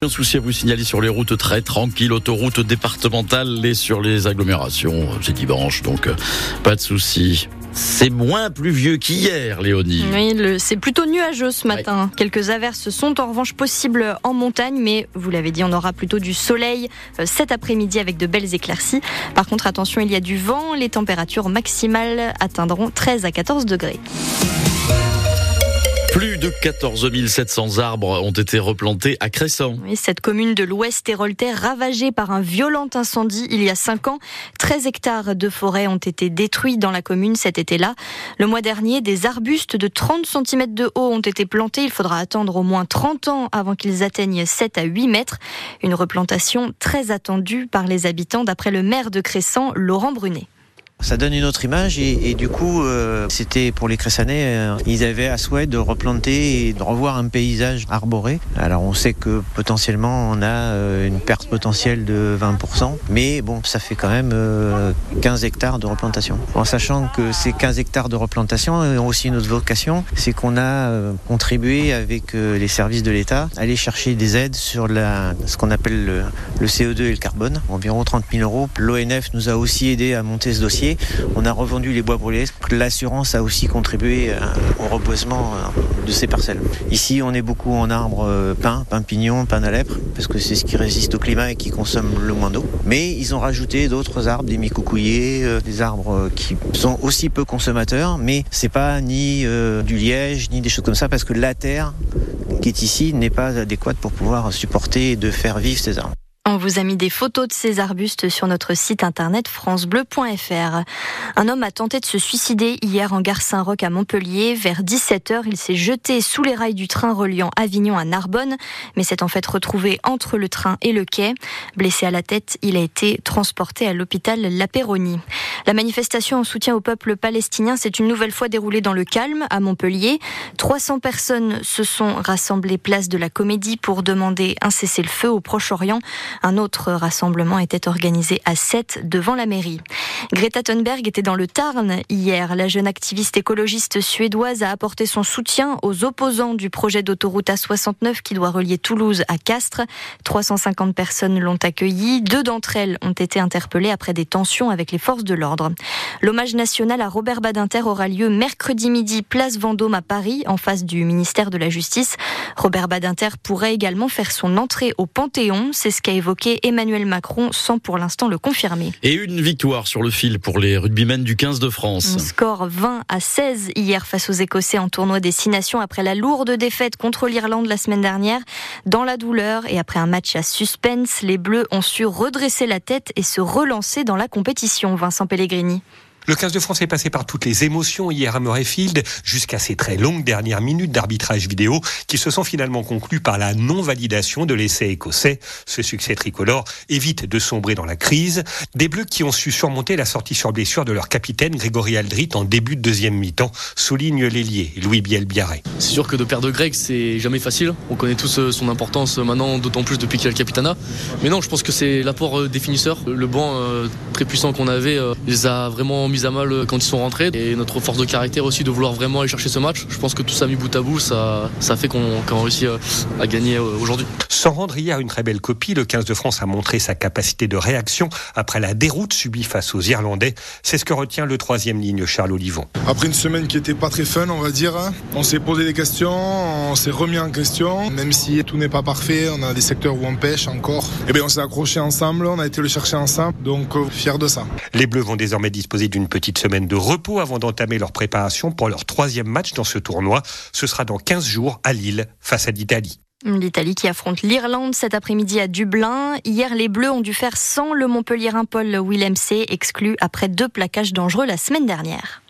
Un souci à vous signaler sur les routes très tranquilles, autoroutes départementales et sur les agglomérations. C'est dimanche, donc euh, pas de souci. C'est moins pluvieux qu'hier, Léonie. Oui, c'est plutôt nuageux ce matin. Quelques averses sont en revanche possibles en montagne, mais vous l'avez dit, on aura plutôt du soleil euh, cet après-midi avec de belles éclaircies. Par contre, attention, il y a du vent. Les températures maximales atteindront 13 à 14 degrés. Plus de 14 700 arbres ont été replantés à Cresson. Oui, cette commune de l'Ouest héroltais ravagée par un violent incendie il y a 5 ans. 13 hectares de forêt ont été détruits dans la commune cet été-là. Le mois dernier, des arbustes de 30 cm de haut ont été plantés. Il faudra attendre au moins 30 ans avant qu'ils atteignent 7 à 8 mètres. Une replantation très attendue par les habitants d'après le maire de Cresson, Laurent Brunet. Ça donne une autre image et, du coup, euh, c'était pour les Cressanais, euh, ils avaient à souhait de replanter et de revoir un paysage arboré. Alors on sait que potentiellement on a euh, une perte potentielle de 20%, mais bon, ça fait quand même 15 hectares de replantation. En sachant que ces 15 hectares de replantation ont aussi une autre vocation, c'est qu'on a contribué avec les services de l'État à aller chercher des aides sur la, ce qu'on appelle le, le CO2 et le carbone, environ 30 000 euros. L'ONF nous a aussi aidé à monter ce dossier on a revendu les bois brûlés. L'assurance a aussi contribué euh, au reboisement euh, de ces parcelles. Ici, on est beaucoup en arbres euh, pins, pins pignons, pins à lèpre, parce que c'est ce qui résiste au climat et qui consomme le moins d'eau. Mais ils ont rajouté d'autres arbres, des micocouillers, des arbres qui sont aussi peu consommateurs, mais c'est pas ni du liège, ni des choses comme ça, parce que la terre qui est ici n'est pas adéquate pour pouvoir supporter de faire vivre ces arbres. On vous a mis des photos de ces arbustes sur notre site internet francebleu.fr. Un homme a tenté de se suicider hier en gare Saint-Roch à Montpellier. Vers 17h, il s'est jeté sous les rails du train reliant Avignon à Narbonne, mais s'est en fait retrouvé entre le train et le quai. Blessé à la tête, il a été transporté à l'hôpital La Péronie. La manifestation en soutien au peuple palestinien s'est une nouvelle fois déroulée dans le calme à Montpellier. 300 personnes se sont rassemblées place de la Comédie pour demander un cessez-le-feu au Proche-Orient. Un autre rassemblement était organisé à 7 devant la mairie. Greta Thunberg était dans le Tarn hier. La jeune activiste écologiste suédoise a apporté son soutien aux opposants du projet d'autoroute A69 qui doit relier Toulouse à Castres. 350 personnes l'ont accueillie. Deux d'entre elles ont été interpellées après des tensions avec les forces de l'ordre. L'hommage national à Robert Badinter aura lieu mercredi midi, place Vendôme à Paris, en face du ministère de la Justice. Robert Badinter pourrait également faire son entrée au Panthéon. C'est ce qu'a Emmanuel Macron sans pour l'instant le confirmer. Et une victoire sur le fil pour les rugbymen du 15 de France. Un score 20 à 16 hier face aux Écossais en tournoi des Six Nations après la lourde défaite contre l'Irlande la semaine dernière. Dans la douleur et après un match à suspense, les Bleus ont su redresser la tête et se relancer dans la compétition. Vincent Pellegrini. Le 15 de France est passé par toutes les émotions hier à Murrayfield, jusqu'à ces très longues dernières minutes d'arbitrage vidéo qui se sont finalement conclues par la non-validation de l'essai écossais. Ce succès tricolore évite de sombrer dans la crise. Des Bleus qui ont su surmonter la sortie sur blessure de leur capitaine Grégory Aldrit en début de deuxième mi-temps, souligne l'ailier Louis Biel-Biarré. C'est sûr que de perdre Greg, c'est jamais facile. On connaît tous euh, son importance maintenant, d'autant plus depuis qu'il a le capitana. Mais non, je pense que c'est l'apport euh, définisseur. Le banc euh, très puissant qu'on avait les a vraiment mis à mal euh, quand ils sont rentrés. Et notre force de caractère aussi de vouloir vraiment aller chercher ce match. Je pense que tout ça mis bout à bout, ça, ça fait qu'on qu réussit euh, à gagner euh, aujourd'hui. Sans rendre hier une très belle copie, le 15 de France a montré sa capacité de réaction après la déroute subie face aux Irlandais. C'est ce que retient le troisième ligne Charles Olivon. Après une semaine qui était pas très fun, on va dire, hein, on s'est posé des questions, on s'est remis en question, même si tout n'est pas parfait, on a des secteurs où on pêche encore. Et eh bien on s'est accroché ensemble, on a été le chercher ensemble, donc fier de ça. Les Bleus vont désormais disposer d'une petite semaine de repos avant d'entamer leur préparation pour leur troisième match dans ce tournoi. Ce sera dans 15 jours à Lille face à l'Italie. L'Italie qui affronte l'Irlande cet après-midi à Dublin. Hier, les Bleus ont dû faire sans le Montpellierin Paul Willemc, exclu après deux plaquages dangereux la semaine dernière.